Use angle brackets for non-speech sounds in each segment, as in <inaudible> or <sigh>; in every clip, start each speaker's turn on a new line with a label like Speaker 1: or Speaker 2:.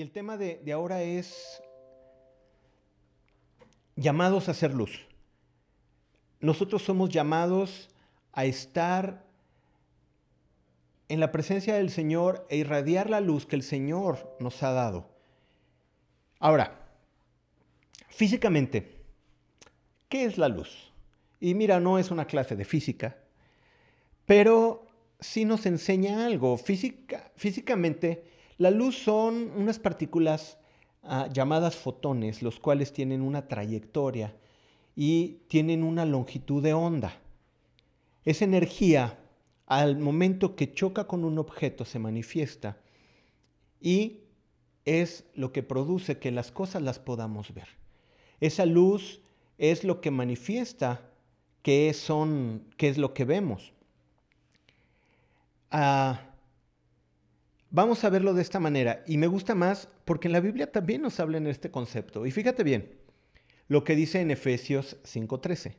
Speaker 1: Y el tema de, ahora es llamados a ser luz. Nosotros somos llamados a estar en la presencia del Señor e irradiar la luz que el Señor nos ha dado. Ahora, físicamente, ¿qué es la luz? Y mira, no es una clase de física, pero sí nos enseña algo. Física, físicamente, la luz son unas partículas ah, llamadas fotones, los cuales tienen una trayectoria y tienen una longitud de onda. Esa energía, al momento que choca con un objeto, se manifiesta y es lo que produce que las cosas las podamos ver. Esa luz es lo que manifiesta qué, son, qué es lo que vemos. Ah, vamos a verlo de esta manera y me gusta más porque en la Biblia también nos habla en este concepto. Y fíjate bien, lo que dice en Efesios 5.13.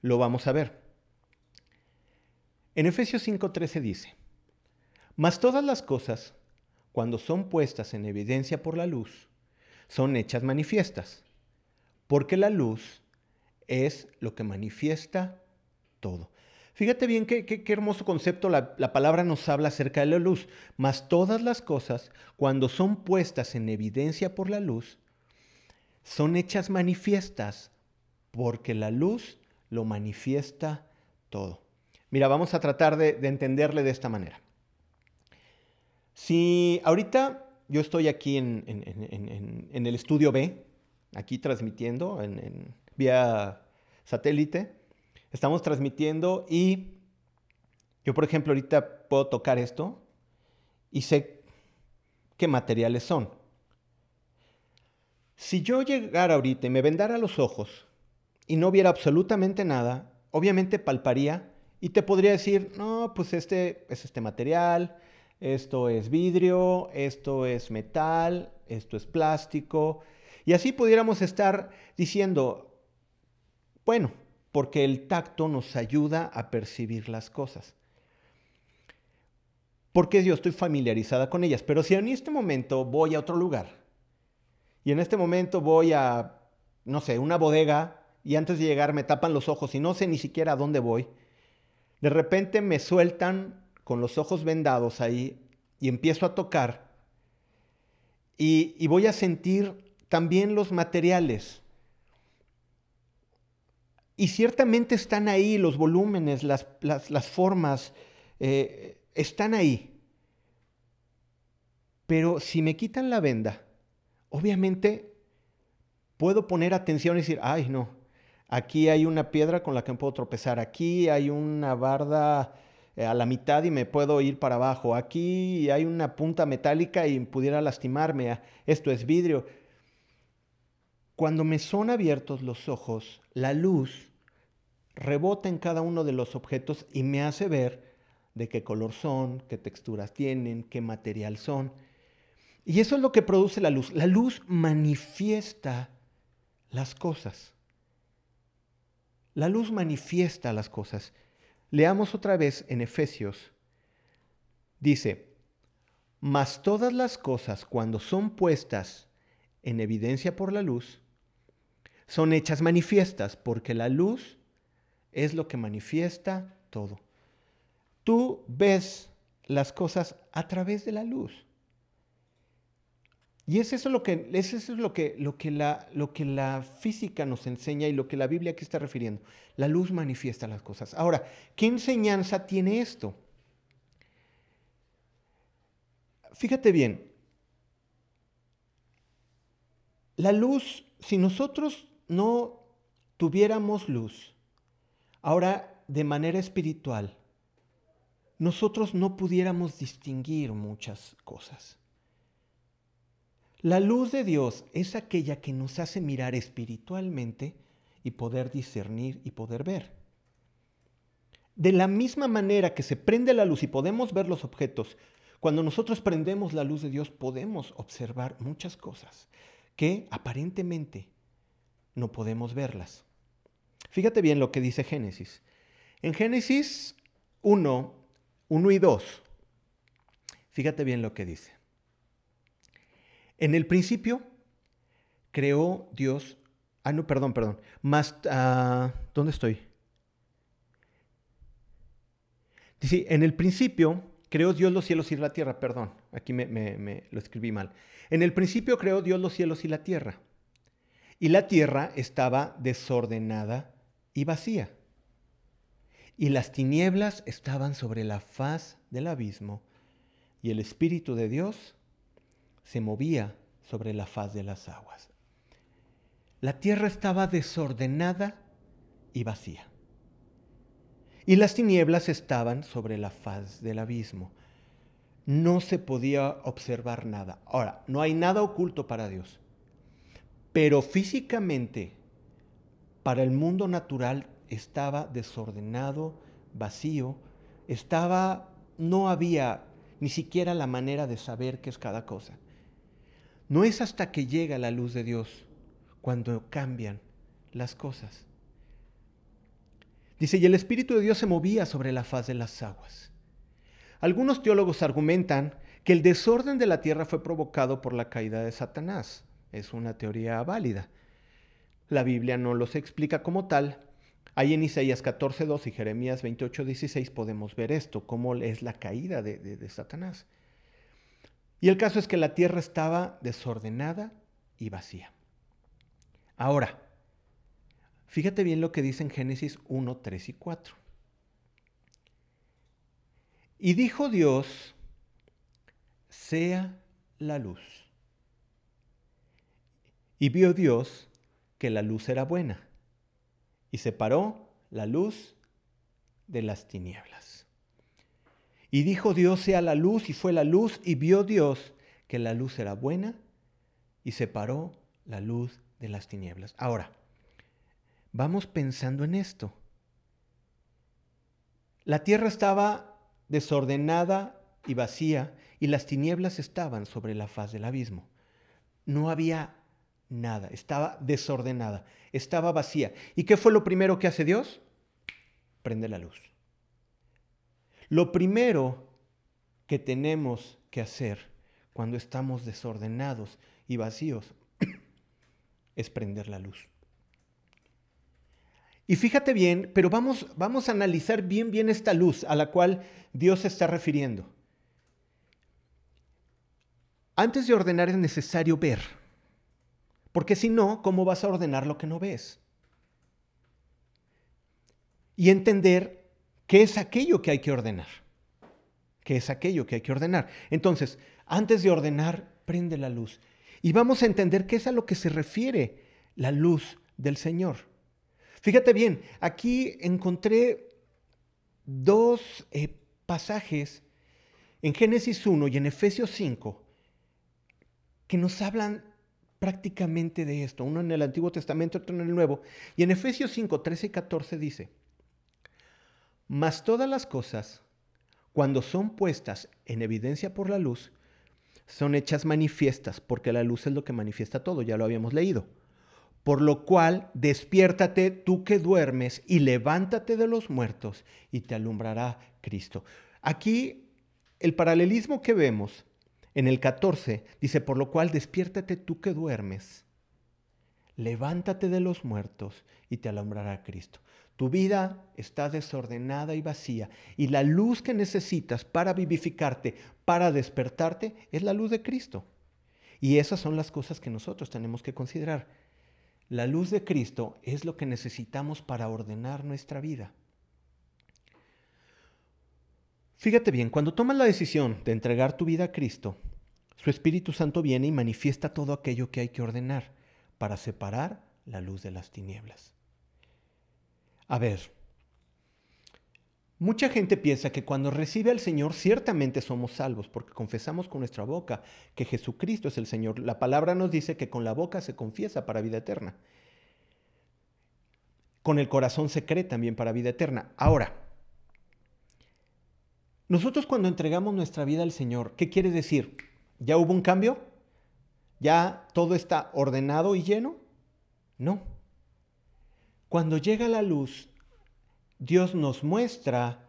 Speaker 1: Lo vamos a ver. En Efesios 5.13 dice, mas todas las cosas, cuando son puestas en evidencia por la luz, son hechas manifiestas, porque la luz es lo que manifiesta todo. Fíjate bien qué, hermoso concepto la, la, palabra nos habla acerca de la luz. Mas todas las cosas, cuando son puestas en evidencia por la luz, son hechas manifiestas porque la luz lo manifiesta todo. Mira, vamos a tratar de, entenderle de esta manera. Si ahorita yo estoy aquí en, el estudio B, aquí transmitiendo en, vía satélite, estamos transmitiendo y yo, por ejemplo, ahorita puedo tocar esto y sé qué materiales son. Si yo llegara ahorita y me vendara los ojos y no viera absolutamente nada, obviamente palparía y te podría decir, no, pues este es este material, esto es vidrio, esto es metal, esto es plástico. Y así pudiéramos estar diciendo, bueno, porque el tacto nos ayuda a percibir las cosas. Porque yo estoy familiarizada con ellas. Pero si en este momento voy a otro lugar y en este momento voy a, no sé, una bodega y antes de llegar me tapan los ojos y no sé ni siquiera a dónde voy. De repente me sueltan con los ojos vendados ahí y empiezo a tocar y, voy a sentir también los materiales. Y ciertamente están ahí los volúmenes, las, formas, eh, están ahí. Pero si me quitan la venda, obviamente puedo poner atención y decir, ay, no, aquí hay una piedra con la que me puedo tropezar, aquí hay una barda eh, a la mitad y me puedo ir para abajo, aquí hay una punta metálica y pudiera lastimarme, esto es vidrio. Cuando me son abiertos los ojos, la luz rebota en cada uno de los objetos y me hace ver de qué color son, qué texturas tienen, qué material son. Y eso es lo que produce la luz. La luz manifiesta las cosas. La luz manifiesta las cosas. Leamos otra vez en Efesios. Dice, mas todas las cosas cuando son puestas en evidencia por la luz, son hechas manifiestas, porque la luz es lo que manifiesta todo. Tú ves las cosas a través de la luz. Y es eso lo que, es eso lo que, lo, que la, lo que la física nos enseña y lo que la Biblia aquí está refiriendo. La luz manifiesta las cosas. Ahora, ¿qué enseñanza tiene esto? Fíjate bien, la luz, si nosotros no tuviéramos luz, ahora de manera espiritual, nosotros no pudiéramos distinguir muchas cosas. La luz de Dios es aquella que nos hace mirar espiritualmente y poder discernir y poder ver. De la misma manera que se prende la luz y podemos ver los objetos, cuando nosotros prendemos la luz de Dios podemos observar muchas cosas que aparentemente no podemos verlas. Fíjate bien lo que dice Génesis. En Génesis 1, 1 y 2, fíjate bien lo que dice. En el principio creó Dios. Ah, no, perdón, perdón. Más, ah, ¿dónde estoy? Dice, en el principio creó Dios los cielos y la tierra, perdón, aquí me, lo escribí mal. En el principio creó Dios los cielos y la tierra. Y la tierra estaba desordenada y vacía. Y las tinieblas estaban sobre la faz del abismo, y el Espíritu de Dios se movía sobre la faz de las aguas. La tierra estaba desordenada y vacía. Y las tinieblas estaban sobre la faz del abismo. No se podía observar nada. Ahora, no hay nada oculto para Dios. Pero físicamente, para el mundo natural, estaba desordenado, vacío. Estaba, no había ni siquiera la manera de saber qué es cada cosa. No es hasta que llega la luz de Dios cuando cambian las cosas. Dice, y el Espíritu de Dios se movía sobre la faz de las aguas. Algunos teólogos argumentan que el desorden de la tierra fue provocado por la caída de Satanás. Es una teoría válida. La Biblia no los explica como tal. Ahí en Isaías 14.2 y Jeremías 28.16 podemos ver esto, cómo es la caída de, de Satanás. Y el caso es que la tierra estaba desordenada y vacía. Ahora, fíjate bien lo que dice en Génesis 1, 3 y 4. Y dijo Dios, sea la luz. Y vio Dios que la luz era buena, y separó la luz de las tinieblas. Y dijo Dios sea la luz, y fue la luz, y vio Dios que la luz era buena, y separó la luz de las tinieblas. Ahora, vamos pensando en esto. La tierra estaba desordenada y vacía, y las tinieblas estaban sobre la faz del abismo. No había nada, estaba desordenada, estaba vacía. ¿Y qué fue lo primero que hace Dios? Prende la luz. Lo primero que tenemos que hacer cuando estamos desordenados y vacíos <clears throat> es prender la luz. Y fíjate bien, pero vamos, vamos a analizar bien, bien esta luz a la cual Dios se está refiriendo. Antes de ordenar es necesario ver, porque si no, ¿cómo vas a ordenar lo que no ves? Y entender ¿Qué es aquello que hay que ordenar? ¿Qué es aquello que hay que ordenar? Entonces, antes de ordenar, prende la luz. Y vamos a entender qué es a lo que se refiere la luz del Señor. Fíjate bien, aquí encontré dos eh, pasajes en Génesis 1 y en Efesios 5 que nos hablan prácticamente de esto, uno en el Antiguo Testamento, otro en el Nuevo. Y en Efesios 5, 13 y 14 dice, mas todas las cosas, cuando son puestas en evidencia por la luz, son hechas manifiestas, porque la luz es lo que manifiesta todo, ya lo habíamos leído. Por lo cual, despiértate tú que duermes y levántate de los muertos y te alumbrará Cristo. Aquí el paralelismo que vemos en el 14 dice, por lo cual despiértate tú que duermes, levántate de los muertos y te alumbrará Cristo. Tu vida está desordenada y vacía y la luz que necesitas para vivificarte, para despertarte, es la luz de Cristo. Y esas son las cosas que nosotros tenemos que considerar. La luz de Cristo es lo que necesitamos para ordenar nuestra vida. Fíjate bien, cuando tomas la decisión de entregar tu vida a Cristo, su Espíritu Santo viene y manifiesta todo aquello que hay que ordenar para separar la luz de las tinieblas. A ver, mucha gente piensa que cuando recibe al Señor ciertamente somos salvos, porque confesamos con nuestra boca que Jesucristo es el Señor. La palabra nos dice que con la boca se confiesa para vida eterna. Con el corazón se cree también para vida eterna. Ahora, nosotros cuando entregamos nuestra vida al Señor, ¿qué quiere decir? ¿Ya hubo un cambio? ¿Ya todo está ordenado y lleno? No. Cuando llega la luz, Dios nos muestra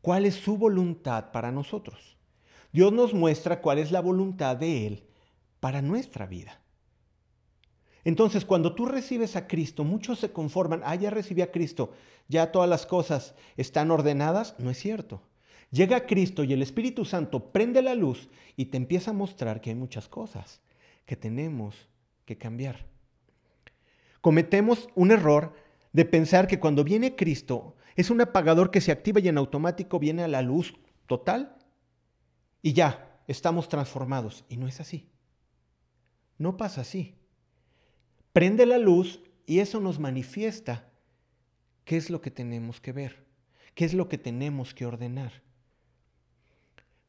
Speaker 1: cuál es su voluntad para nosotros. Dios nos muestra cuál es la voluntad de Él para nuestra vida. Entonces, cuando tú recibes a Cristo, muchos se conforman, ah, ya recibí a Cristo, ya todas las cosas están ordenadas. No es cierto. Llega Cristo y el Espíritu Santo prende la luz y te empieza a mostrar que hay muchas cosas que tenemos que cambiar. Cometemos un error de pensar que cuando viene Cristo es un apagador que se activa y en automático viene a la luz total y ya estamos transformados. Y no es así. No pasa así prende la luz y eso nos manifiesta qué es lo que tenemos que ver, qué es lo que tenemos que ordenar.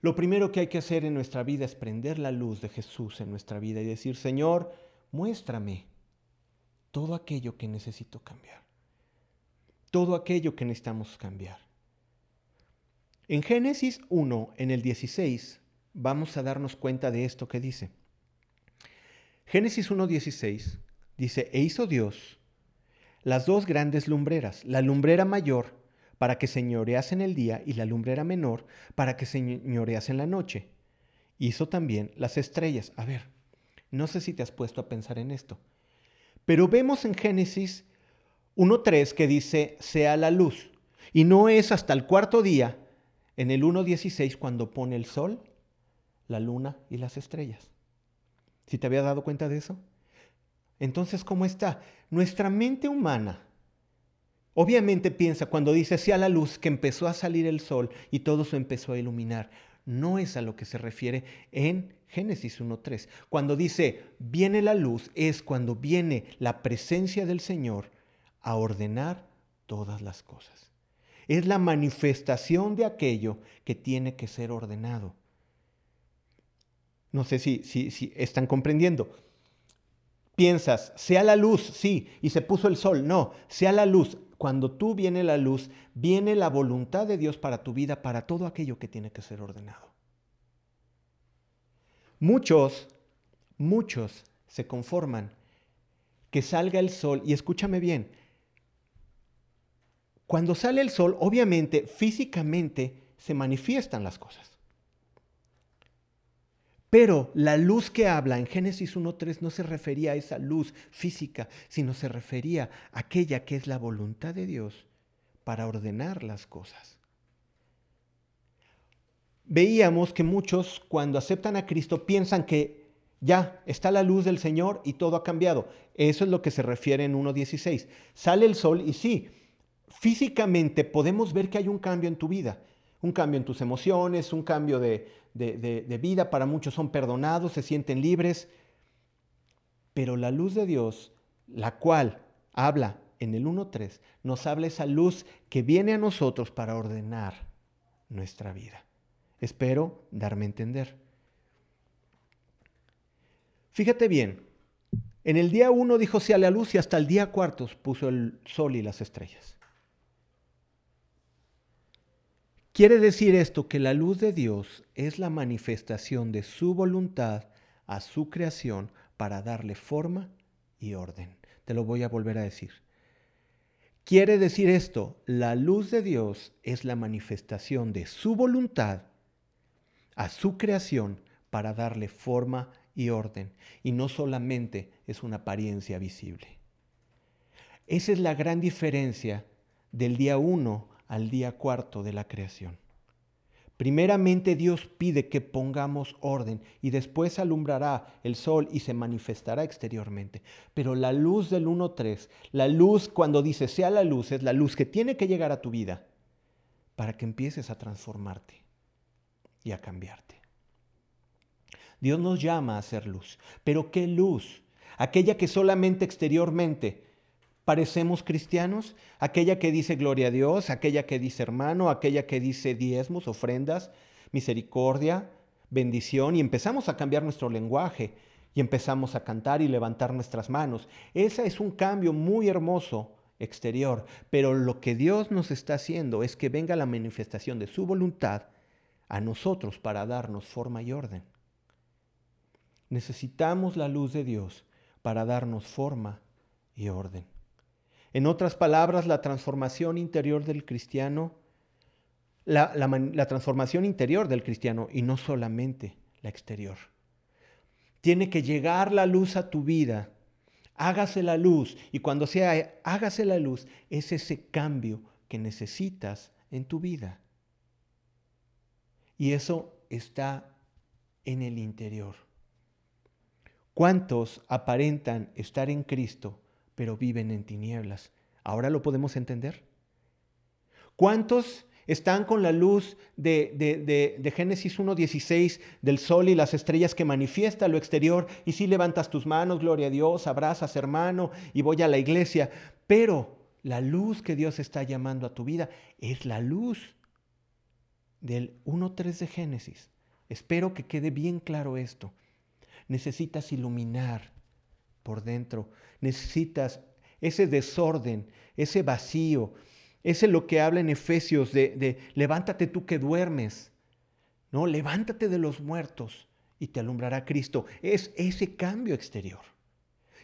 Speaker 1: Lo primero que hay que hacer en nuestra vida es prender la luz de Jesús en nuestra vida y decir, Señor, muéstrame todo aquello que necesito cambiar, todo aquello que necesitamos cambiar. En Génesis 1, en el 16, vamos a darnos cuenta de esto que dice. Génesis 1.16 Dice, e hizo Dios las dos grandes lumbreras, la lumbrera mayor para que señorease en el día y la lumbrera menor para que señorease en la noche. Hizo también las estrellas. A ver, no sé si te has puesto a pensar en esto, pero vemos en Génesis 1.3 que dice, sea la luz. Y no es hasta el cuarto día, en el 1.16, cuando pone el sol, la luna y las estrellas. ¿Si te había dado cuenta de eso? Entonces, ¿cómo está? Nuestra mente humana obviamente piensa cuando dice sea la luz que empezó a salir el sol y todo se empezó a iluminar. No es a lo que se refiere en Génesis 1.3. Cuando dice viene la luz es cuando viene la presencia del Señor a ordenar todas las cosas. Es la manifestación de aquello que tiene que ser ordenado. No sé si, si, si están comprendiendo. Piensas, sea la luz, sí, y se puso el sol. No, sea la luz. Cuando tú viene la luz, viene la voluntad de Dios para tu vida, para todo aquello que tiene que ser ordenado. Muchos, muchos se conforman que salga el sol, y escúchame bien, cuando sale el sol, obviamente, físicamente se manifiestan las cosas. Pero la luz que habla en Génesis 1.3 no se refería a esa luz física, sino se refería a aquella que es la voluntad de Dios para ordenar las cosas. Veíamos que muchos cuando aceptan a Cristo piensan que ya está la luz del Señor y todo ha cambiado. Eso es lo que se refiere en 1.16. Sale el sol y sí, físicamente podemos ver que hay un cambio en tu vida un cambio en tus emociones, un cambio de, vida. Para muchos son perdonados, se sienten libres. Pero la luz de Dios, la cual habla en el 1.3, nos habla esa luz que viene a nosotros para ordenar nuestra vida. Espero darme a entender. Fíjate bien, en el día 1 dijo sea la luz y hasta el día cuarto puso el sol y las estrellas. Quiere decir esto que la luz de Dios es la manifestación de su voluntad a su creación para darle forma y orden. Te lo voy a volver a decir. Quiere decir esto, la luz de Dios es la manifestación de su voluntad a su creación para darle forma y orden, y no solamente es una apariencia visible. Esa es la gran diferencia del día 1 al día cuarto de la creación. Primeramente Dios pide que pongamos orden y después alumbrará el sol y se manifestará exteriormente. Pero la luz del 1.3, la luz cuando dice sea la luz, es la luz que tiene que llegar a tu vida para que empieces a transformarte y a cambiarte. Dios nos llama a hacer luz, pero ¿qué luz? Aquella que solamente exteriormente parecemos cristianos, aquella que dice gloria a Dios, aquella que dice hermano, aquella que dice diezmos, ofrendas, misericordia, bendición, y empezamos a cambiar nuestro lenguaje y empezamos a cantar y levantar nuestras manos. Ese es un cambio muy hermoso exterior, pero lo que Dios nos está haciendo es que venga la manifestación de su voluntad a nosotros para darnos forma y orden. Necesitamos la luz de Dios para darnos forma y orden. En otras palabras, la transformación interior del cristiano, la, transformación interior del cristiano y no solamente la exterior. Tiene que llegar la luz a tu vida. Hágase la luz. Y cuando sea hágase la luz, es ese cambio que necesitas en tu vida. Y eso está en el interior. ¿Cuántos aparentan estar en Cristo, pero viven en tinieblas? ¿Ahora lo podemos entender? ¿Cuántos están con la luz de, de, de, Génesis 1.16 del sol y las estrellas que manifiesta lo exterior? Y si levantas tus manos, gloria a Dios, abrazas hermano y voy a la iglesia. Pero la luz que Dios está llamando a tu vida es la luz del 1.3 de Génesis. Espero que quede bien claro esto. Necesitas iluminar por dentro. Necesitas ese desorden, ese vacío. Ese es lo que habla en Efesios de, levántate tú que duermes. No, levántate de los muertos y te alumbrará Cristo. Es ese cambio exterior.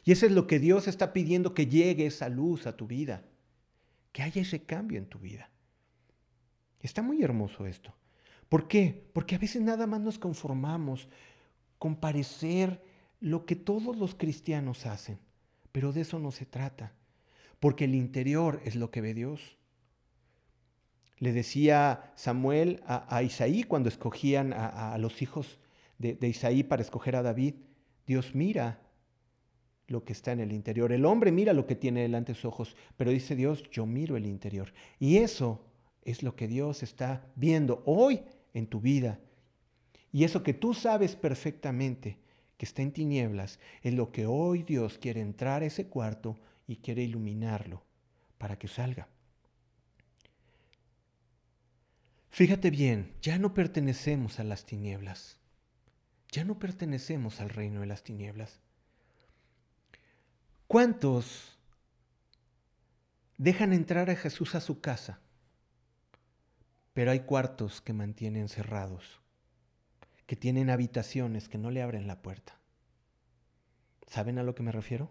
Speaker 1: Y eso es lo que Dios está pidiendo que llegue esa luz a tu vida. Que haya ese cambio en tu vida. Está muy hermoso esto. ¿Por qué? Porque a veces nada más nos conformamos con parecer lo que todos los cristianos hacen, pero de eso no se trata, porque el interior es lo que ve Dios. Le decía Samuel a, Isaí cuando escogían a, los hijos de, de Isaí para escoger a David, Dios mira lo que está en el interior. El hombre mira lo que tiene delante de sus ojos, pero dice Dios, yo miro el interior. Y eso es lo que Dios está viendo hoy en tu vida. Y eso que tú sabes perfectamente que está en tinieblas es lo que hoy Dios quiere entrar a ese cuarto y quiere iluminarlo para que salga. Fíjate bien, ya no pertenecemos a las tinieblas. Ya no pertenecemos al reino de las tinieblas. ¿Cuántos dejan entrar a Jesús a su casa? Pero hay cuartos que mantienen cerrados, que tienen habitaciones que no le abren la puerta. ¿Saben a lo que me refiero?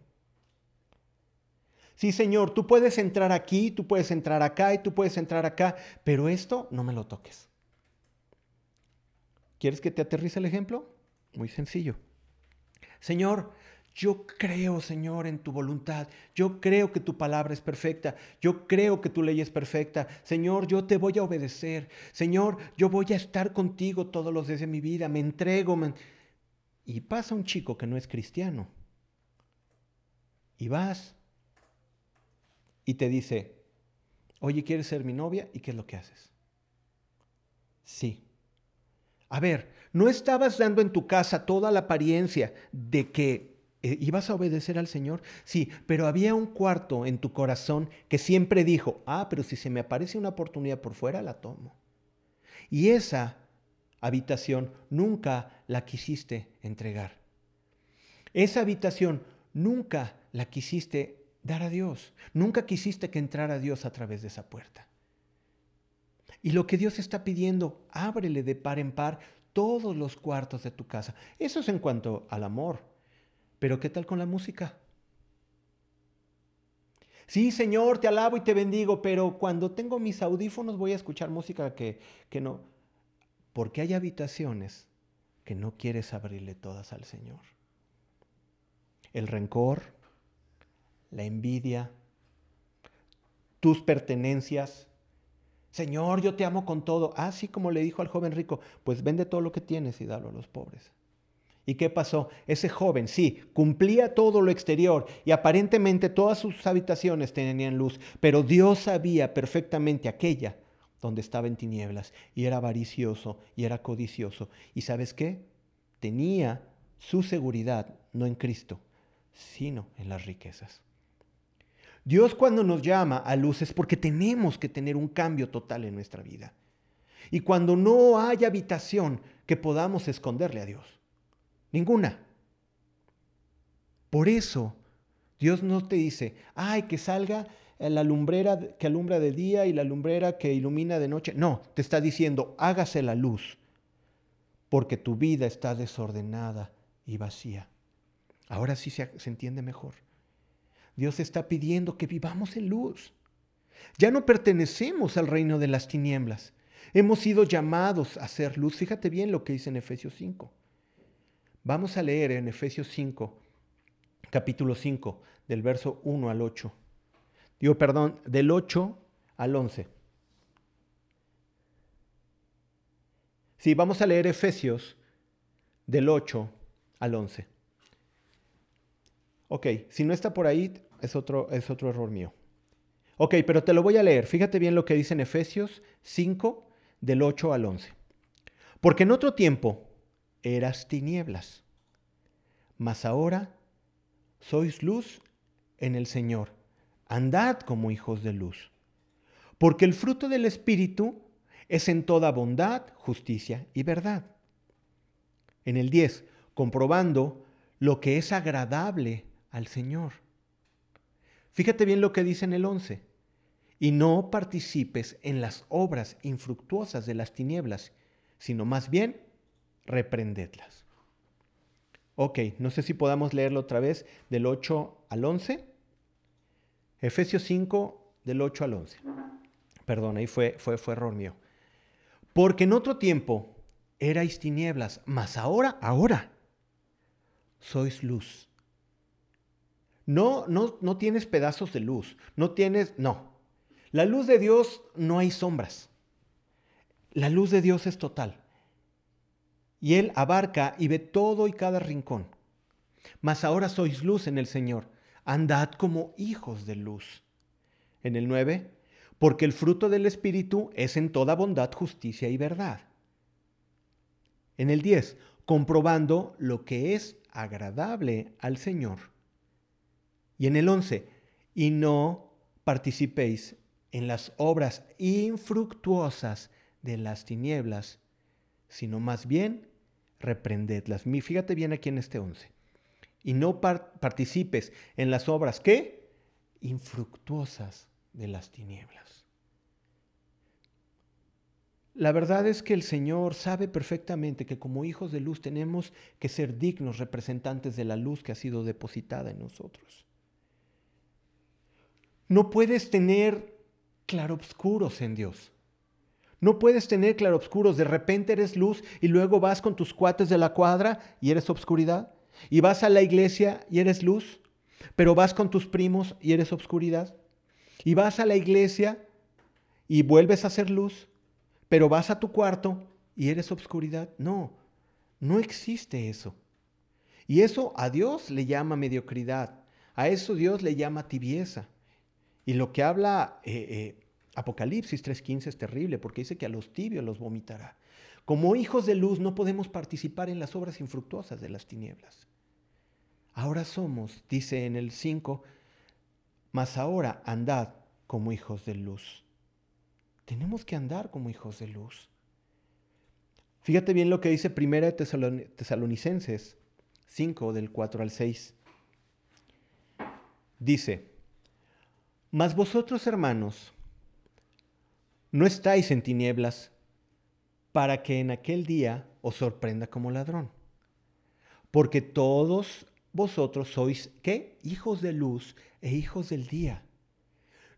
Speaker 1: Sí, Señor, tú puedes entrar aquí, tú puedes entrar acá y tú puedes entrar acá, pero esto no me lo toques. ¿Quieres que te aterrice el ejemplo? Muy sencillo. Señor, yo creo, Señor, en tu voluntad. Yo creo que tu palabra es perfecta. Yo creo que tu ley es perfecta. Señor, yo te voy a obedecer. Señor, yo voy a estar contigo todos los días de mi vida. Me entrego. Y pasa un chico que no es cristiano. Y vas. Y te dice, oye, ¿quieres ser mi novia? ¿Y qué es lo que haces? Sí. A ver, ¿no estabas dando en tu casa toda la apariencia de que ¿Ibas a obedecer al Señor? Sí, pero había un cuarto en tu corazón que siempre dijo, ah, pero si se me aparece una oportunidad por fuera, la tomo. Y esa habitación nunca la quisiste entregar. Esa habitación nunca la quisiste dar a Dios. Nunca quisiste que entrara Dios a través de esa puerta. Y lo que Dios está pidiendo, ábrele de par en par todos los cuartos de tu casa. Eso es en cuanto al amor. Pero ¿qué tal con la música? Sí, Señor, te alabo y te bendigo, pero cuando tengo mis audífonos voy a escuchar música que, que no. Porque hay habitaciones que no quieres abrirle todas al Señor. El rencor, la envidia, tus pertenencias. Señor, yo te amo con todo. Así ah, como le dijo al joven rico, pues vende todo lo que tienes y dalo a los pobres. ¿Y qué pasó? Ese joven, sí, cumplía todo lo exterior y aparentemente todas sus habitaciones tenían luz, pero Dios sabía perfectamente aquella donde estaba en tinieblas y era avaricioso y era codicioso. ¿Y sabes qué? Tenía su seguridad no en Cristo, sino en las riquezas. Dios cuando nos llama a luz es porque tenemos que tener un cambio total en nuestra vida. Y cuando no hay habitación que podamos esconderle a Dios. Ninguna. Por eso Dios no te dice, ay, que salga la lumbrera que alumbra de día y la lumbrera que ilumina de noche. No, te está diciendo, hágase la luz, porque tu vida está desordenada y vacía. Ahora sí se, entiende mejor. Dios está pidiendo que vivamos en luz. Ya no pertenecemos al reino de las tinieblas. Hemos sido llamados a ser luz. Fíjate bien lo que dice en Efesios 5 Vamos a leer en Efesios 5, capítulo 5, del verso 1 al 8. Digo, perdón, del 8 al 11. Sí, vamos a leer Efesios del 8 al 11. Ok, si no está por ahí, es otro, es otro error mío. Ok, pero te lo voy a leer. Fíjate bien lo que dice en Efesios 5, del 8 al 11. Porque en otro tiempo eras tinieblas, mas ahora sois luz en el Señor. Andad como hijos de luz. Porque el fruto del Espíritu es en toda bondad, justicia y verdad. En el 10, comprobando lo que es agradable al Señor. Fíjate bien lo que dice en el 11. Y no participes en las obras infructuosas de las tinieblas, sino más bien reprendedlas. Ok, no sé si podamos leerlo otra vez del 8 al 11. Efesios 5, del 8 al 11. Perdón, ahí fue, fue, fue error mío. Porque en otro tiempo erais tinieblas, mas ahora, ahora, sois luz. No, no, no tienes pedazos de luz, no tienes, no. La luz de Dios no hay sombras. La luz de Dios es total. Y Él abarca y ve todo y cada rincón. Mas ahora sois luz en el Señor. Andad como hijos de luz. En el 9, porque el fruto del Espíritu es en toda bondad, justicia y verdad. En el 10, comprobando lo que es agradable al Señor. Y en el 11, y no participéis en las obras infructuosas de las tinieblas, sino más bien reprendedlas. Fíjate bien aquí en este 11. Y no participes en las obras que infructuosas de las tinieblas. La verdad es que el Señor sabe perfectamente que como hijos de luz tenemos que ser dignos representantes de la luz que ha sido depositada en nosotros. No puedes tener claroscuros en Dios. No puedes tener claroscuros. De repente eres luz y luego vas con tus cuates de la cuadra y eres obscuridad. Y vas a la iglesia y eres luz. Pero vas con tus primos y eres obscuridad. Y vas a la iglesia y vuelves a ser luz. Pero vas a tu cuarto y eres obscuridad. No, no existe eso. Y eso a Dios le llama mediocridad. A eso Dios le llama tibieza. Y lo que habla eh, eh, Apocalipsis 3.15 es terrible porque dice que a los tibios los vomitará. Como hijos de luz no podemos participar en las obras infructuosas de las tinieblas. Ahora somos, dice en el 5, mas ahora andad como hijos de luz. Tenemos que andar como hijos de luz. Fíjate bien lo que dice 1 Tesalonicenses 5 del 4 al 6. Dice, mas vosotros, hermanos, no estáis en tinieblas para que en aquel día os sorprenda como ladrón. Porque todos vosotros sois, ¿qué? Hijos de luz e hijos del día.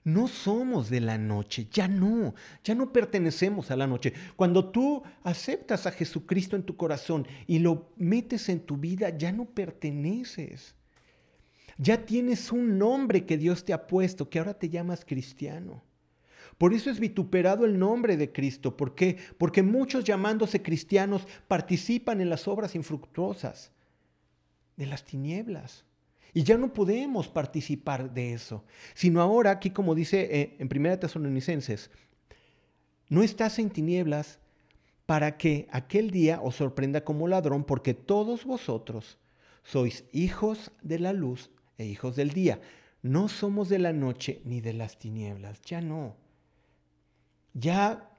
Speaker 1: No somos de la noche, ya no, ya no pertenecemos a la noche. Cuando tú aceptas a Jesucristo en tu corazón y lo metes en tu vida, ya no perteneces. Ya tienes un nombre que Dios te ha puesto, que ahora te llamas cristiano. Por eso es vituperado el nombre de Cristo. ¿Por qué? Porque muchos llamándose cristianos participan en las obras infructuosas de las tinieblas. Y ya no podemos participar de eso. Sino ahora, aquí como dice eh, en 1 Tesalonicenses, no estás en tinieblas para que aquel día os sorprenda como ladrón, porque todos vosotros sois hijos de la luz e hijos del día. No somos de la noche ni de las tinieblas, ya no. Ya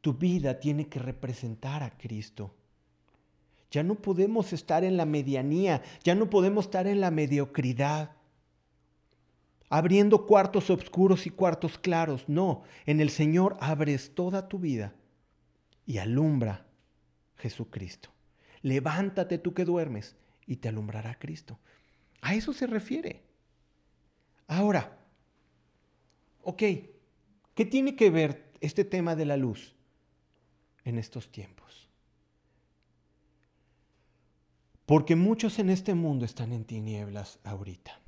Speaker 1: tu vida tiene que representar a Cristo. Ya no podemos estar en la medianía, ya no podemos estar en la mediocridad, abriendo cuartos oscuros y cuartos claros. No, en el Señor abres toda tu vida y alumbra Jesucristo. Levántate tú que duermes y te alumbrará Cristo. A eso se refiere. Ahora, ok, ¿qué tiene que ver este tema de la luz en estos tiempos? Porque muchos en este mundo están en tinieblas ahorita.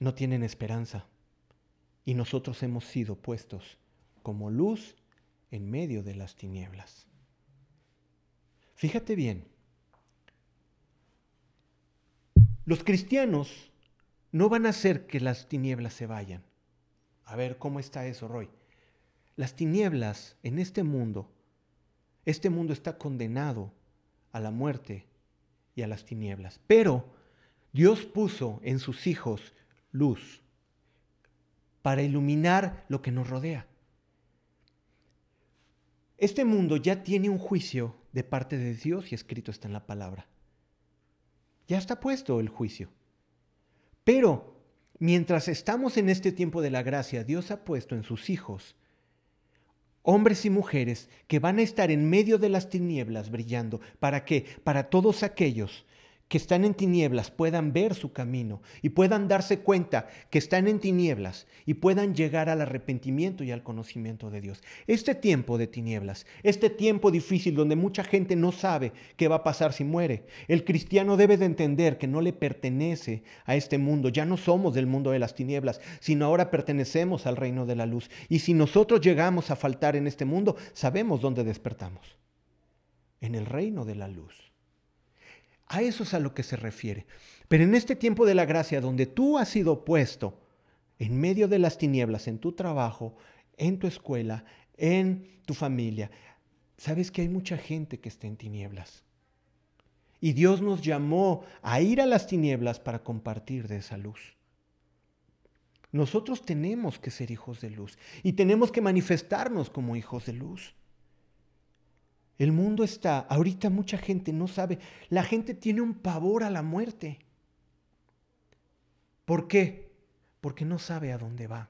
Speaker 1: No tienen esperanza. Y nosotros hemos sido puestos como luz en medio de las tinieblas. Fíjate bien, los cristianos no van a hacer que las tinieblas se vayan. A ver, ¿cómo está eso, Roy? Las tinieblas en este mundo, este mundo está condenado a la muerte y a las tinieblas. Pero Dios puso en sus hijos luz para iluminar lo que nos rodea. Este mundo ya tiene un juicio de parte de Dios y escrito está en la palabra. Ya está puesto el juicio. Pero mientras estamos en este tiempo de la gracia, Dios ha puesto en sus hijos hombres y mujeres que van a estar en medio de las tinieblas brillando. ¿Para qué? Para todos aquellos que están en tinieblas puedan ver su camino y puedan darse cuenta que están en tinieblas y puedan llegar al arrepentimiento y al conocimiento de Dios. Este tiempo de tinieblas, este tiempo difícil donde mucha gente no sabe qué va a pasar si muere, el cristiano debe de entender que no le pertenece a este mundo, ya no somos del mundo de las tinieblas, sino ahora pertenecemos al reino de la luz. Y si nosotros llegamos a faltar en este mundo, sabemos dónde despertamos, en el reino de la luz. A eso es a lo que se refiere. Pero en este tiempo de la gracia, donde tú has sido puesto en medio de las tinieblas, en tu trabajo, en tu escuela, en tu familia, sabes que hay mucha gente que está en tinieblas. Y Dios nos llamó a ir a las tinieblas para compartir de esa luz. Nosotros tenemos que ser hijos de luz y tenemos que manifestarnos como hijos de luz. El mundo está, ahorita mucha gente no sabe, la gente tiene un pavor a la muerte. ¿Por qué? Porque no sabe a dónde va.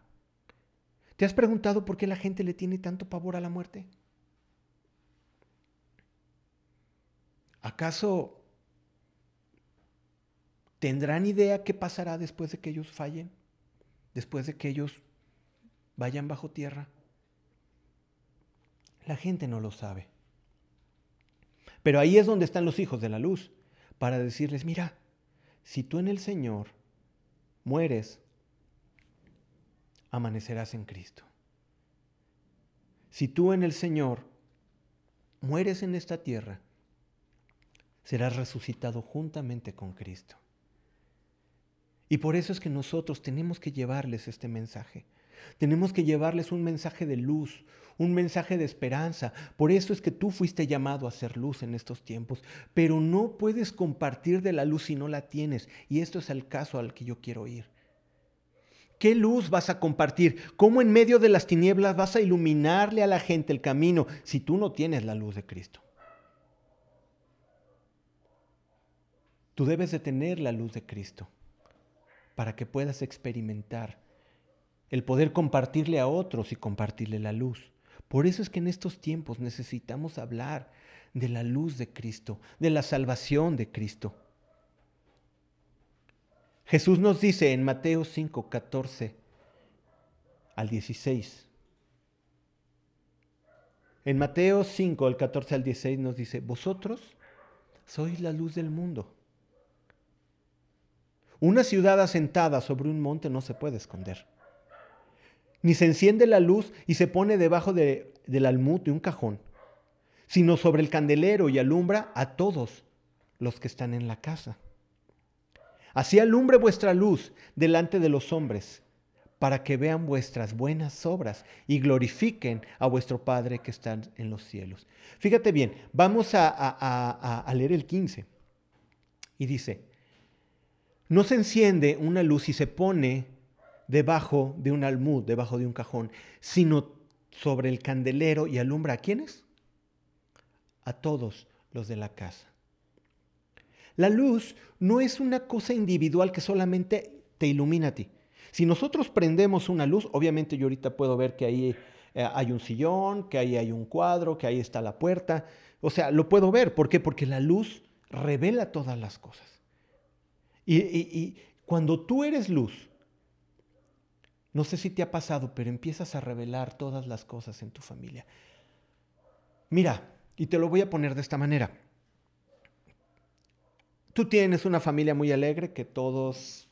Speaker 1: ¿Te has preguntado por qué la gente le tiene tanto pavor a la muerte? ¿Acaso tendrán idea qué pasará después de que ellos fallen? Después de que ellos vayan bajo tierra. La gente no lo sabe. Pero ahí es donde están los hijos de la luz, para decirles, mira, si tú en el Señor mueres, amanecerás en Cristo. Si tú en el Señor mueres en esta tierra, serás resucitado juntamente con Cristo. Y por eso es que nosotros tenemos que llevarles este mensaje. Tenemos que llevarles un mensaje de luz, un mensaje de esperanza. Por eso es que tú fuiste llamado a ser luz en estos tiempos, pero no puedes compartir de la luz si no la tienes. Y esto es el caso al que yo quiero ir. ¿Qué luz vas a compartir? ¿Cómo en medio de las tinieblas vas a iluminarle a la gente el camino si tú no tienes la luz de Cristo? Tú debes de tener la luz de Cristo para que puedas experimentar el poder compartirle a otros y compartirle la luz. Por eso es que en estos tiempos necesitamos hablar de la luz de Cristo, de la salvación de Cristo. Jesús nos dice en Mateo 5, 14 al 16. En Mateo 5, al 14 al 16 nos dice, vosotros sois la luz del mundo. Una ciudad asentada sobre un monte no se puede esconder ni se enciende la luz y se pone debajo del almud de un cajón, sino sobre el candelero y alumbra a todos los que están en la casa. Así alumbre vuestra luz delante de los hombres, para que vean vuestras buenas obras y glorifiquen a vuestro Padre que está en los cielos. Fíjate bien, vamos a, a leer el 15. Y dice, no se enciende una luz y se pone debajo de un almud, debajo de un cajón, sino sobre el candelero y alumbra a quiénes? A todos los de la casa. La luz no es una cosa individual que solamente te ilumina a ti. Si nosotros prendemos una luz, obviamente yo ahorita puedo ver que ahí eh, hay un sillón, que ahí hay un cuadro, que ahí está la puerta. O sea, lo puedo ver. ¿Por qué? Porque la luz revela todas las cosas. Y, y cuando tú eres luz, no sé si te ha pasado, pero empiezas a revelar todas las cosas en tu familia. Mira, y te lo voy a poner de esta manera. Tú tienes una familia muy alegre que todos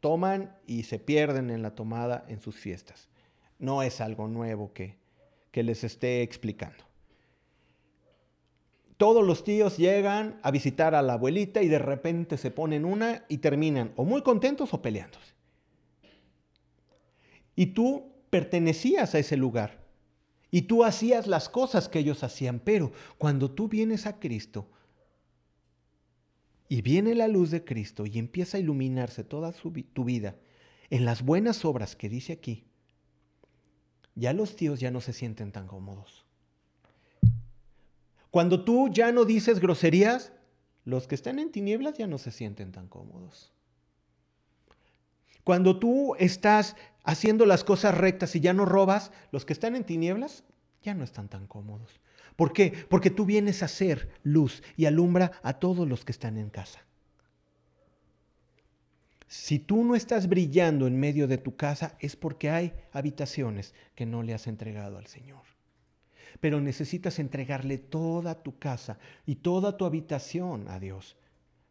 Speaker 1: toman y se pierden en la tomada en sus fiestas. No es algo nuevo que, que les esté explicando. Todos los tíos llegan a visitar a la abuelita y de repente se ponen una y terminan o muy contentos o peleándose. Y tú pertenecías a ese lugar. Y tú hacías las cosas que ellos hacían. Pero cuando tú vienes a Cristo y viene la luz de Cristo y empieza a iluminarse toda tu vida en las buenas obras que dice aquí, ya los tíos ya no se sienten tan cómodos. Cuando tú ya no dices groserías, los que están en tinieblas ya no se sienten tan cómodos. Cuando tú estás haciendo las cosas rectas y ya no robas, los que están en tinieblas ya no están tan cómodos. ¿Por qué? Porque tú vienes a ser luz y alumbra a todos los que están en casa. Si tú no estás brillando en medio de tu casa es porque hay habitaciones que no le has entregado al Señor. Pero necesitas entregarle toda tu casa y toda tu habitación a Dios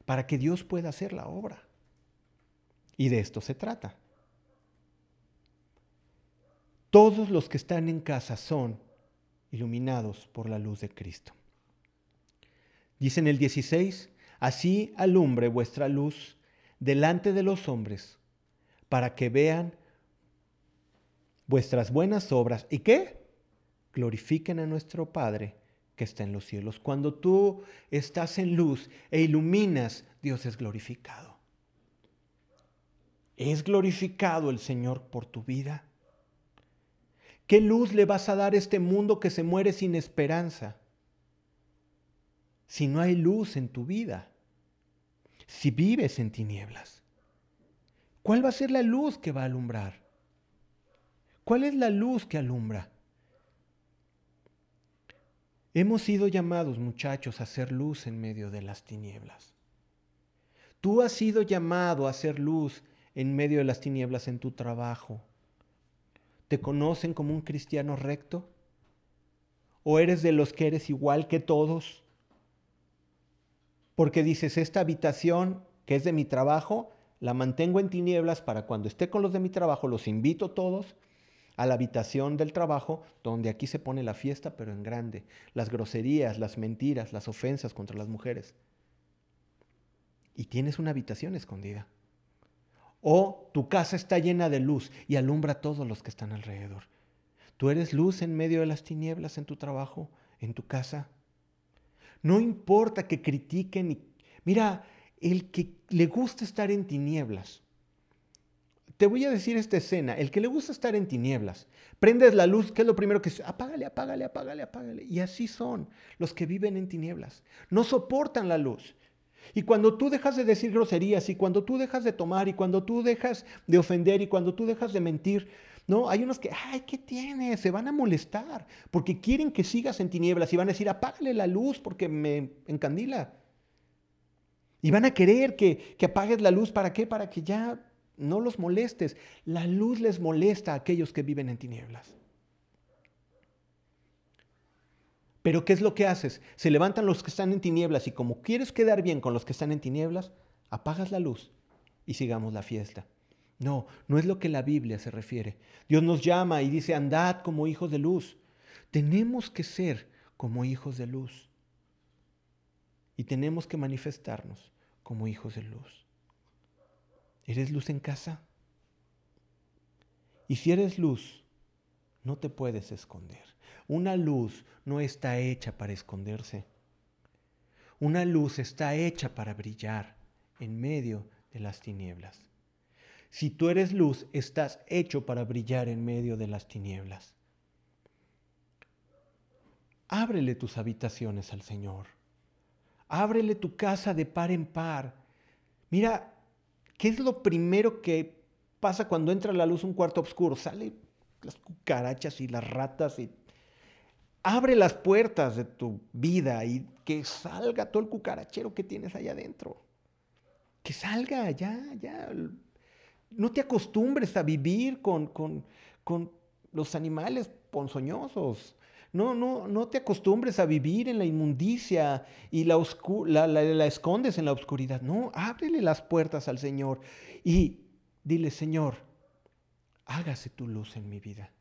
Speaker 1: para que Dios pueda hacer la obra. Y de esto se trata. Todos los que están en casa son iluminados por la luz de Cristo. Dice en el 16, así alumbre vuestra luz delante de los hombres, para que vean vuestras buenas obras y que glorifiquen a nuestro Padre que está en los cielos. Cuando tú estás en luz e iluminas, Dios es glorificado. ¿Es glorificado el Señor por tu vida? ¿Qué luz le vas a dar a este mundo que se muere sin esperanza? Si no hay luz en tu vida, si vives en tinieblas, ¿cuál va a ser la luz que va a alumbrar? ¿Cuál es la luz que alumbra? Hemos sido llamados, muchachos, a hacer luz en medio de las tinieblas. Tú has sido llamado a hacer luz en medio de las tinieblas en tu trabajo? ¿Te conocen como un cristiano recto? ¿O eres de los que eres igual que todos? Porque dices, esta habitación que es de mi trabajo, la mantengo en tinieblas para cuando esté con los de mi trabajo, los invito todos a la habitación del trabajo, donde aquí se pone la fiesta, pero en grande. Las groserías, las mentiras, las ofensas contra las mujeres. Y tienes una habitación escondida. O tu casa está llena de luz y alumbra a todos los que están alrededor. Tú eres luz en medio de las tinieblas en tu trabajo, en tu casa. No importa que critiquen. Mira, el que le gusta estar en tinieblas. Te voy a decir esta escena. El que le gusta estar en tinieblas, prendes la luz, ¿qué es lo primero que apágale, apágale, apágale, apágale. Y así son los que viven en tinieblas. No soportan la luz. Y cuando tú dejas de decir groserías y cuando tú dejas de tomar y cuando tú dejas de ofender y cuando tú dejas de mentir, no, hay unos que, ay, ¿qué tiene? Se van a molestar porque quieren que sigas en tinieblas y van a decir, apágale la luz porque me encandila. Y van a querer que, que apagues la luz, ¿para qué? Para que ya no los molestes. La luz les molesta a aquellos que viven en tinieblas. Pero ¿qué es lo que haces? Se levantan los que están en tinieblas y como quieres quedar bien con los que están en tinieblas, apagas la luz y sigamos la fiesta. No, no es lo que la Biblia se refiere. Dios nos llama y dice, andad como hijos de luz. Tenemos que ser como hijos de luz. Y tenemos que manifestarnos como hijos de luz. ¿Eres luz en casa? Y si eres luz, no te puedes esconder. Una luz no está hecha para esconderse. Una luz está hecha para brillar en medio de las tinieblas. Si tú eres luz, estás hecho para brillar en medio de las tinieblas. Ábrele tus habitaciones al Señor. Ábrele tu casa de par en par. Mira, ¿qué es lo primero que pasa cuando entra la luz un cuarto oscuro? Sale las cucarachas y las ratas y abre las puertas de tu vida y que salga todo el cucarachero que tienes allá adentro. Que salga, ya, ya. No te acostumbres a vivir con, con, con los animales ponzoñosos. No, no, no te acostumbres a vivir en la inmundicia y la, la, la, escondes en la oscuridad. No, ábrele las puertas al Señor y dile, Señor, hágase tu luz en mi vida.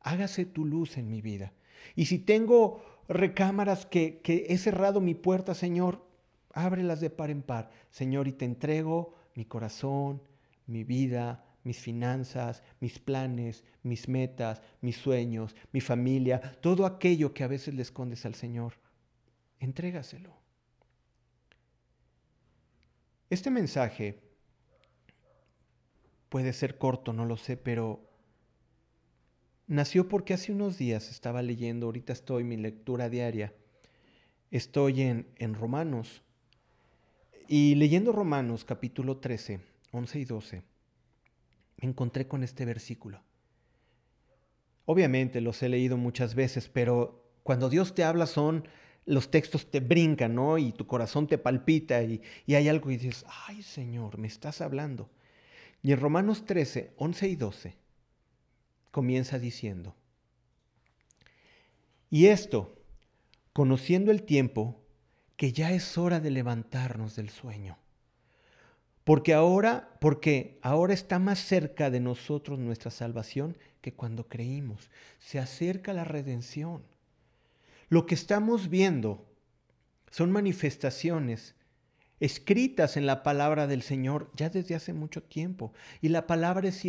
Speaker 1: Hágase tu luz en mi vida. Y si tengo recámaras que, he cerrado mi puerta, Señor, ábrelas de par en par. Señor, y te entrego mi corazón, mi vida, mis finanzas, mis planes, mis metas, mis sueños, mi familia, todo aquello que a veces le escondes al Señor. Entrégaselo. Este mensaje puede ser corto, no lo sé, pero nació porque hace unos días estaba leyendo, ahorita estoy mi lectura diaria, estoy en, en Romanos, y leyendo Romanos capítulo 13, 11 y 12, me encontré con este versículo. Obviamente los he leído muchas veces, pero cuando Dios te habla son, los textos te brincan, ¿no? Y tu corazón te palpita y, y hay algo y dices, ay Señor, me estás hablando. Y en Romanos 13, 11 y 12 comienza diciendo, y esto, conociendo el tiempo, que ya es hora de levantarnos del sueño porque ahora, porque ahora está más cerca de nosotros nuestra salvación que cuando creímos. Se acerca la redención. Lo que estamos viendo son manifestaciones escritas en la palabra del Señor ya desde hace mucho tiempo. Y la palabra es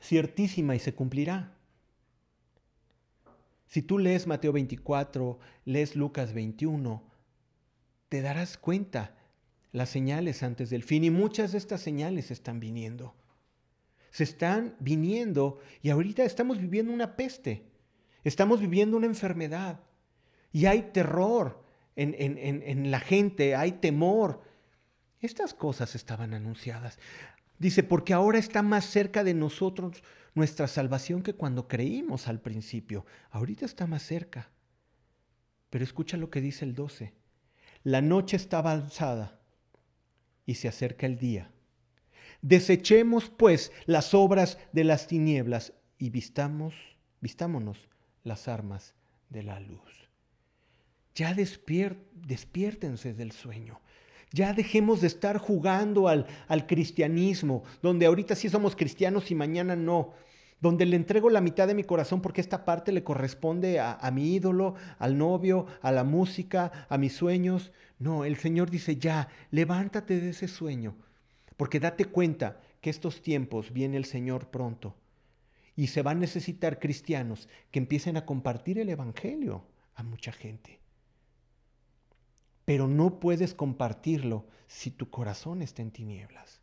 Speaker 1: ciertísima y se cumplirá. Si tú lees Mateo 24, lees Lucas 21, te darás cuenta las señales antes del fin y muchas de estas señales están viniendo. Se están viniendo y ahorita estamos viviendo una peste, estamos viviendo una enfermedad y hay terror en, en la gente, hay temor. Estas cosas estaban anunciadas. Dice, porque ahora está más cerca de nosotros nuestra salvación que cuando creímos al principio. Ahorita está más cerca. Pero escucha lo que dice el 12. La noche está avanzada y se acerca el día. Desechemos pues las obras de las tinieblas y vistamos, vistámonos las armas de la luz. Ya despiértense del sueño. Ya dejemos de estar jugando al, al cristianismo, donde ahorita sí somos cristianos y mañana no donde le entrego la mitad de mi corazón porque esta parte le corresponde a, a, mi ídolo, al novio, a la música, a mis sueños. No, el Señor dice, ya, levántate de ese sueño, porque date cuenta que estos tiempos viene el Señor pronto y se va a necesitar cristianos que empiecen a compartir el Evangelio a mucha gente. Pero no puedes compartirlo si tu corazón está en tinieblas.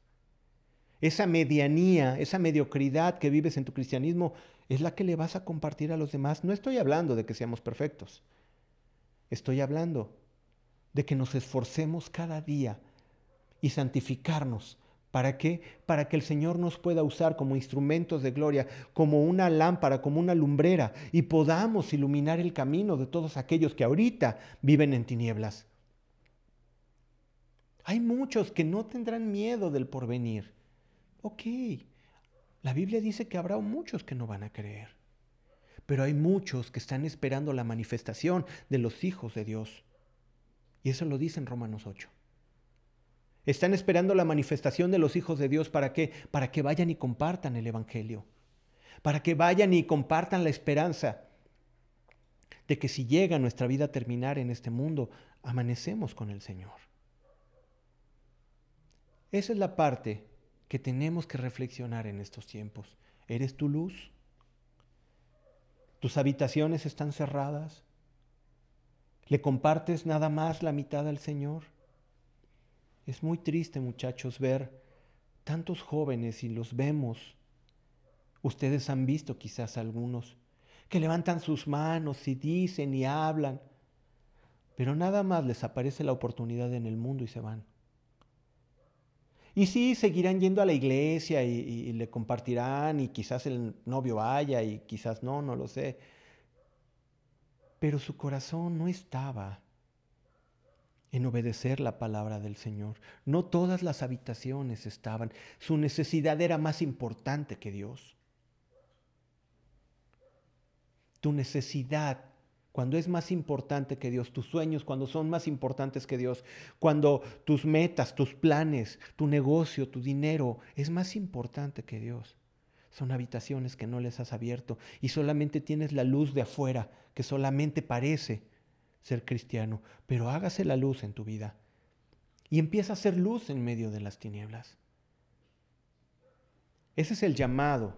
Speaker 1: Esa medianía, esa mediocridad que vives en tu cristianismo es la que le vas a compartir a los demás. No estoy hablando de que seamos perfectos. Estoy hablando de que nos esforcemos cada día y santificarnos. ¿Para qué? Para que el Señor nos pueda usar como instrumentos de gloria, como una lámpara, como una lumbrera, y podamos iluminar el camino de todos aquellos que ahorita viven en tinieblas. Hay muchos que no tendrán miedo del porvenir. Ok, la Biblia dice que habrá muchos que no van a creer, pero hay muchos que están esperando la manifestación de los hijos de Dios. Y eso lo dice en Romanos 8. Están esperando la manifestación de los hijos de Dios para qué? Para que vayan y compartan el Evangelio. Para que vayan y compartan la esperanza de que si llega nuestra vida a terminar en este mundo, amanecemos con el Señor. Esa es la parte que tenemos que reflexionar en estos tiempos. ¿Eres tu luz? ¿Tus habitaciones están cerradas? ¿Le compartes nada más la mitad al Señor? Es muy triste, muchachos, ver tantos jóvenes y los vemos. Ustedes han visto quizás algunos que levantan sus manos y dicen y hablan, pero nada más les aparece la oportunidad en el mundo y se van. Y sí, seguirán yendo a la iglesia y, le compartirán y quizás el novio vaya y quizás no, no lo sé. Pero su corazón no estaba en obedecer la palabra del Señor. No todas las habitaciones estaban. Su necesidad era más importante que Dios. tu necesidad, cuando es más importante que Dios, tus sueños cuando son más importantes que Dios, cuando tus metas, tus planes, tu negocio, tu dinero es más importante que Dios. Son habitaciones que no les has abierto y solamente tienes la luz de afuera, que solamente parece ser cristiano, pero hágase la luz en tu vida y empieza a ser luz en medio de las tinieblas. Ese es el llamado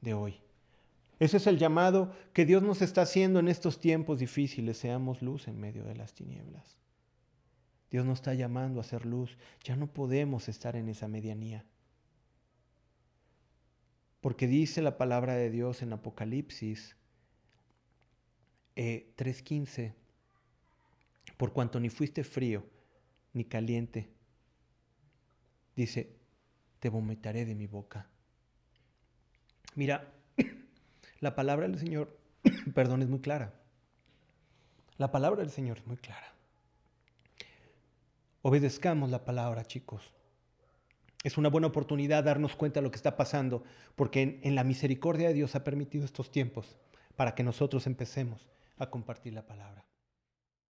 Speaker 1: de hoy. Ese es el llamado que Dios nos está haciendo en estos tiempos difíciles. Seamos luz en medio de las tinieblas. Dios nos está llamando a ser luz. Ya no podemos estar en esa medianía. Porque dice la palabra de Dios en Apocalipsis 3.15, eh, por cuanto ni fuiste frío ni caliente, dice, te vomitaré de mi boca. Mira, la palabra del Señor, <clears throat> perdón, es muy clara. La palabra del Señor es muy clara. Obedezcamos la palabra, chicos. Es una buena oportunidad darnos cuenta de lo que está pasando, porque en, la misericordia de Dios ha permitido estos tiempos para que nosotros empecemos a compartir la palabra.